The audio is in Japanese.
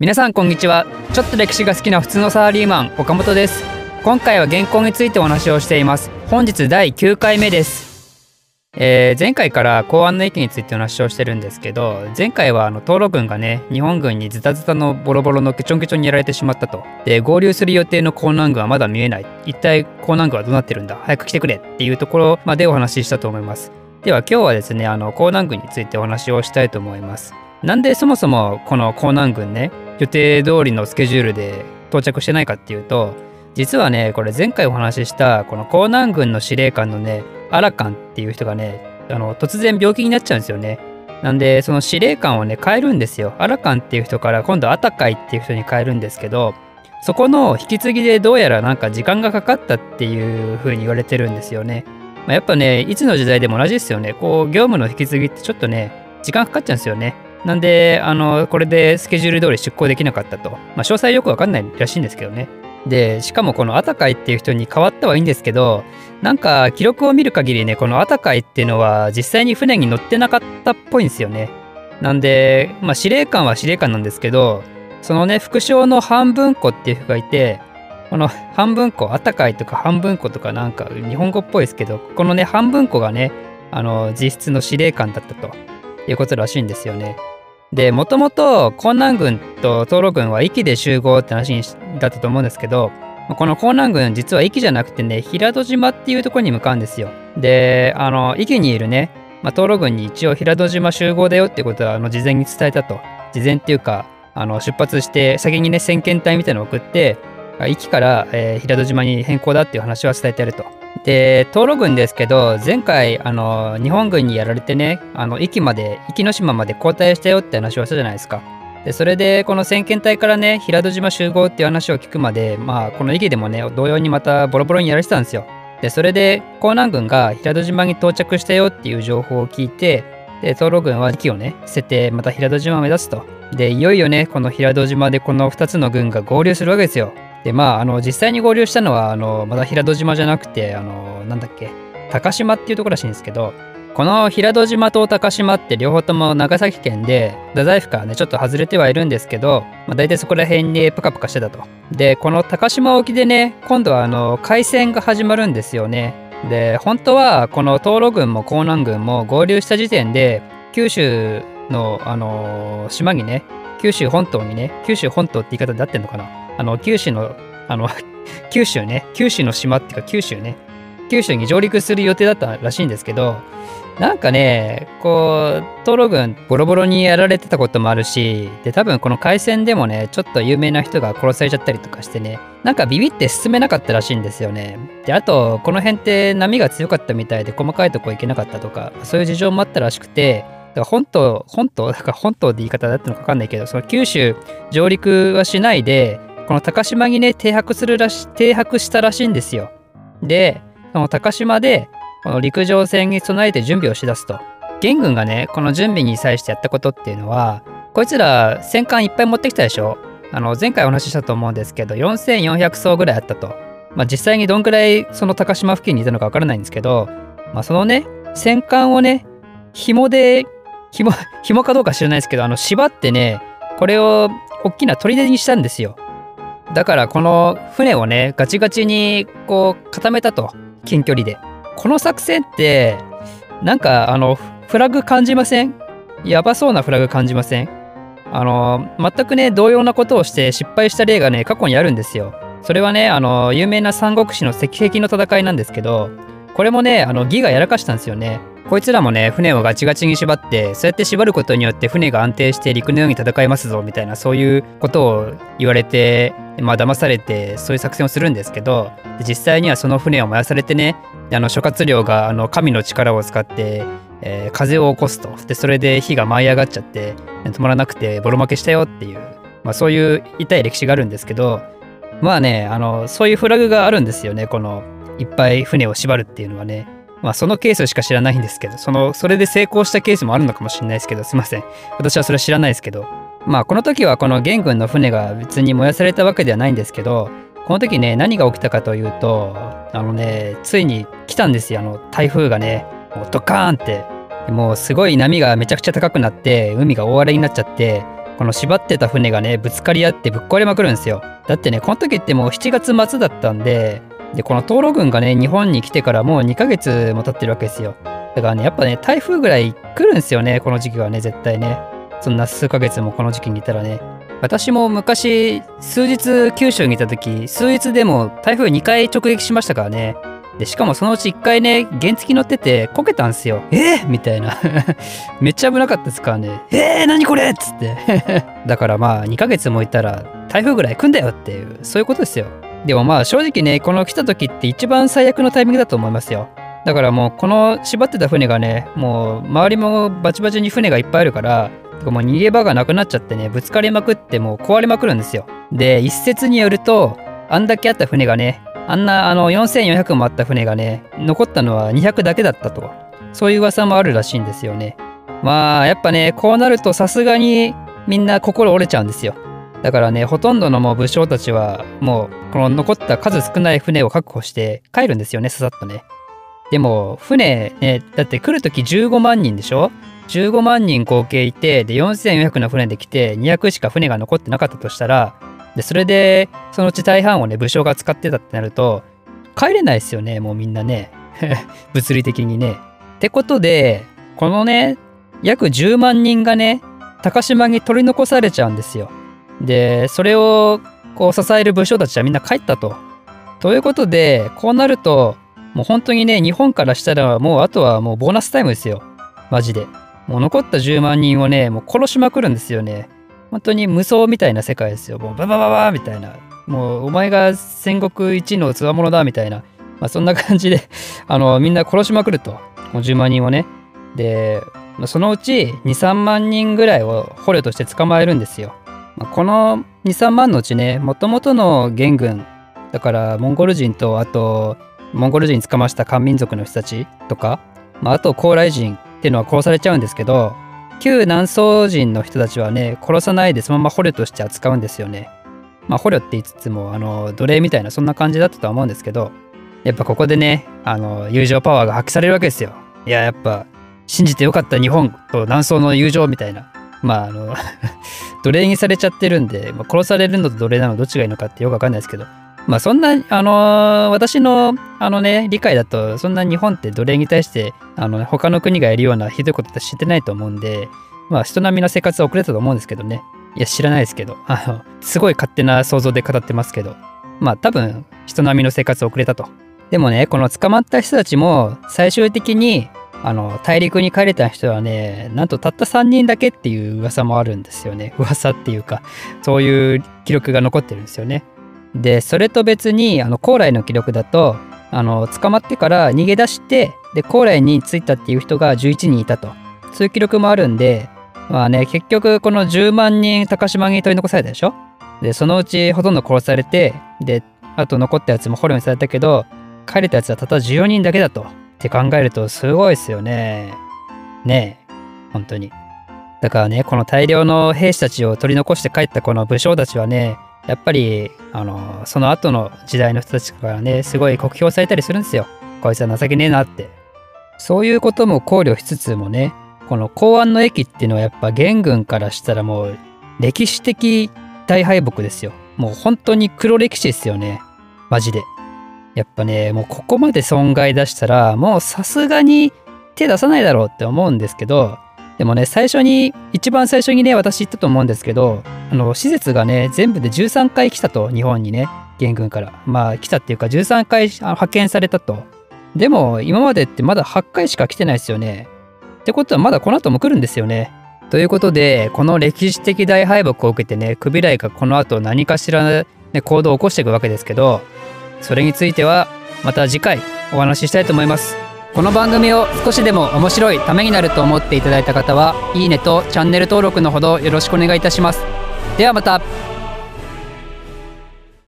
皆さんこんにちは。ちょっと歴史が好きな普通のサラリーマン岡本です。今回は原稿についてお話をしています。本日第9回目です。えー、前回から公安の駅についてお話をしてるんですけど前回はあの東路軍がね日本軍にズタズタのボロボロのケチョンケチョンにやられてしまったと。で合流する予定の江南軍はまだ見えない。一体江南軍はどうなってるんだ？早く来てくれ。っていうところまでお話ししたと思います。では今日はですねあの江南軍についてお話をしたいと思います。なんでそもそもこの江南軍ね予定通りのスケジュールで到着してないかっていうと実はねこれ前回お話ししたこの江南軍の司令官のねアラカンっていう人がねあの突然病気になっちゃうんですよね。なんでその司令官をね変えるんですよ。アラカンっていう人から今度アタカイっていう人に変えるんですけどそこの引き継ぎでどうやらなんか時間がかかったっていう風に言われてるんですよね、まあ、やっぱねいつの時代でも同じですよね。こう業務の引き継ぎってちょっとね時間かかっちゃうんですよね。なんで、あの、これでスケジュール通り出航できなかったと。まあ、詳細よくわかんないらしいんですけどね。で、しかもこのアタカイっていう人に変わったはいいんですけど、なんか記録を見る限りね、このアタカイっていうのは実際に船に乗ってなかったっぽいんですよね。なんで、まあ司令官は司令官なんですけど、そのね、副将の半分子っていう人がいて、この半分子、アタカイとか半分子とかなんか日本語っぽいですけど、このね、半分子がね、あの、実質の司令官だったということらしいんですよね。で、もともと江南軍と東路軍は壱岐で集合って話だったと思うんですけど、この江南軍実は壱岐じゃなくてね、平戸島っていうところに向かうんですよ。で、あの、壱岐にいるね、まあ、東路軍に一応平戸島集合だよってことはあの事前に伝えたと。事前っていうか、あの出発して先にね、先遣隊みたいなのを送って、壱岐から、えー、平戸島に変更だっていう話は伝えてあると。で、東路軍ですけど、前回、あの、日本軍にやられてね、あの、壱岐まで、壱岐島まで交代したよって話をしたじゃないですか。で、それで、この先遣隊からね、平戸島集合っていう話を聞くまで、まあ、この壱岐でもね、同様にまたボロボロにやられてたんですよ。で、それで、江南軍が平戸島に到着したよっていう情報を聞いて、で、東路軍は壱岐をね、捨てて、また平戸島を目指すと。で、いよいよね、この平戸島でこの2つの軍が合流するわけですよ。で、まあ、あの、実際に合流したのは、あの、まだ平戸島じゃなくて、あの、なんだっけ、高島っていうところらしいんですけど、この平戸島と高島って両方とも長崎県で、太宰府からね、ちょっと外れてはいるんですけど、まあ、大体そこら辺にプカプカしてたと。で、この高島沖でね、今度はあの、海戦が始まるんですよね。で、本当はこの東路軍も江南軍も合流した時点で、九州の、あの島にね、九州本島にね、九州本島って言い方で合ってんのかなあの、九州の、あの、九州ね、九州の島っていうか九州ね、九州に上陸する予定だったらしいんですけど、なんかね、こう、東路軍ボロボロにやられてたこともあるし、で、多分この海戦でもね、ちょっと有名な人が殺されちゃったりとかしてね、なんかビビって進めなかったらしいんですよね。で、あと、この辺って波が強かったみたいで細かいとこ行けなかったとか、そういう事情もあったらしくて、だから本島、本島、だから本島って言い方だったのか分かんないけど、その九州上陸はしないで、この高島にね、停泊するらし、停泊したらしいんですよ。で、その高島で、この陸上戦に備えて準備をしだすと。元軍がね、この準備に際してやったことっていうのは、こいつら戦艦いっぱい持ってきたでしょあの、前回お話ししたと思うんですけど、4400艘ぐらいあったと。まあ実際にどんくらいその高島付近にいたのかわからないんですけど、まあそのね、戦艦をね、紐で、紐、紐かどうか知らないですけど、あの、縛ってね、これを大きな砦にしたんですよ。だからこの船をねガチガチにこう固めたと。近距離で。この作戦ってなんかあのフラグ感じません？やばそうなフラグ感じません？あの全くね同様なことをして失敗した例がね過去にあるんですよ。それはねあの有名な三国志の石壁の戦いなんですけどこれもねあの義がやらかしたんですよね。こいつらもね、船をガチガチに縛って、そうやって縛ることによって船が安定して陸のように戦いますぞ、みたいな、そういうことを言われて、まあ騙されて、そういう作戦をするんですけど、実際にはその船を燃やされてね、あの諸葛亮があの神の力を使って、えー、風を起こすと。で、それで火が舞い上がっちゃって、止まらなくてボロ負けしたよっていう、まあそういう痛い歴史があるんですけど、まあね、あの、そういうフラグがあるんですよね、この、いっぱい船を縛るっていうのはね。まあそのケースしか知らないんですけど、その、それで成功したケースもあるのかもしれないですけど、すいません。私はそれ知らないですけど。まあこの時はこの元軍の船が別に燃やされたわけではないんですけど、この時ね、何が起きたかというと、あのね、ついに来たんですよ、あの台風がね、もうドカーンって。もうすごい波がめちゃくちゃ高くなって、海が大荒れになっちゃって、この縛ってた船がねぶつかり合ってぶっ壊れまくるんですよだってねこの時ってもう7月末だったんででこの灯籠軍がね日本に来てからもう2ヶ月も経ってるわけですよ。だからねやっぱね台風ぐらい来るんですよねこの時期はね絶対ね。そんな数ヶ月もこの時期にいたらね。私も昔数日九州にいた時数日でも台風2回直撃しましたからね。でしかもそのうち1回ね原付乗っててこけたんすよ。えー、みたいな。めっちゃ危なかったですからね。えー、何これっつって。だからまあ2ヶ月もいたら台風ぐらい来んだよっていうそういうことですよ。でもまあ正直ねこの来た時って一番最悪のタイミングだと思いますよ。だからもうこの縛ってた船がねもう周りもバチバチに船がいっぱいあるからもう逃げ場がなくなっちゃってねぶつかりまくってもう壊れまくるんですよ。で一説によるとあんだけあった船がねあんなあの4400もあった船がね残ったのは200だけだったと。そういう噂もあるらしいんですよね。まあやっぱねこうなるとさすがにみんな心折れちゃうんですよ。だからねほとんどのもう武将たちはもうこの残った数少ない船を確保して帰るんですよねささっとねでも船ねだって来る時15万人でしょ？15万人合計いてで4400の船で来て200しか船が残ってなかったとしたらでそれでそのうち大半をね武将が使ってたってなると帰れないですよねもうみんなね 物理的にね。ってことでこのね約10万人がね高島に取り残されちゃうんですよ。でそれをこう支える武将たちはみんな帰ったと。ということでこうなるともう本当にね日本からしたらもうあとはもうボーナスタイムですよマジで。もう残った10万人をねもう殺しまくるんですよね。本当に無双みたいな世界ですよ。もうババババみたいな。もうお前が戦国一のつわものだみたいな。まあ、そんな感じで あのみんな殺しまくると。もう10万人をね。で、そのうち2、3万人ぐらいを捕虜として捕まえるんですよ。まあ、この2、3万のうちね、もともとの元軍、だからモンゴル人と、あと、モンゴル人捕ました漢民族の人たちとか、まあ、あと高麗人っていうのは殺されちゃうんですけど、旧南宋人の人たちはね殺さないでそのまま捕虜として扱うんですよね。まあ捕虜って言いつつもあの奴隷みたいなそんな感じだったとは思うんですけどやっぱここでねあの友情パワーが発揮されるわけですよ。いややっぱ信じてよかった日本と南宋の友情みたいな。まああの 奴隷にされちゃってるんで、まあ、殺されるのと奴隷なのどっちがいいのかってよくわかんないですけどまあそんな、あのー、私の、あのね、理解だと、そんな日本って奴隷に対して、あの、他の国がやるようなひどいことって知ってないと思うんで、まあ人並みの生活は遅れたと思うんですけどね。いや、知らないですけど、あの、すごい勝手な想像で語ってますけど、まあ多分、人並みの生活遅れたと。でもね、この捕まった人たちも、最終的に、あの、大陸に帰れた人はね、なんとたった3人だけっていう噂もあるんですよね。噂っていうか、そういう記録が残ってるんですよね。でそれと別にあの高麗の記録だとあの捕まってから逃げ出してで高麗に着いたっていう人が11人いたとそういう記録もあるんでまあね結局この10万人高島に取り残されたでしょ？でそのうちほとんど殺されてであと残ったやつも捕虜にされたけど帰れたやつはたった14人だけだとって考えるとすごいですよね。ねえ。本当に。だからねこの大量の兵士たちを取り残して帰ったこの武将たちはねやっぱりあのその後の時代の人たちからねすごい酷評されたりするんですよ。こいつは情けねえなって。そういうことも考慮しつつもねこの公安の駅っていうのはやっぱ元軍からしたらもう歴史的大敗北ですよ。もう本当に黒歴史ですよね。マジで。やっぱねもうここまで損害出したらもうさすがに手出さないだろうって思うんですけどでもね、最初に、一番最初にね、私言ったと思うんですけど、あの、施設がね、全部で13回来たと、日本にね、元軍から。まあ、来たっていうか、13回派遣されたと。でも、今までってまだ8回しか来てないですよね。ってことは、まだこの後も来るんですよね。ということで、この歴史的大敗北を受けてね、クビライがこの後何かしら、ね、行動を起こしていくわけですけど、それについては、また次回お話ししたいと思います。この番組を少しでも面白いためになると思っていただいた方はいいねとチャンネル登録のほどよろしくお願いいたしますではまた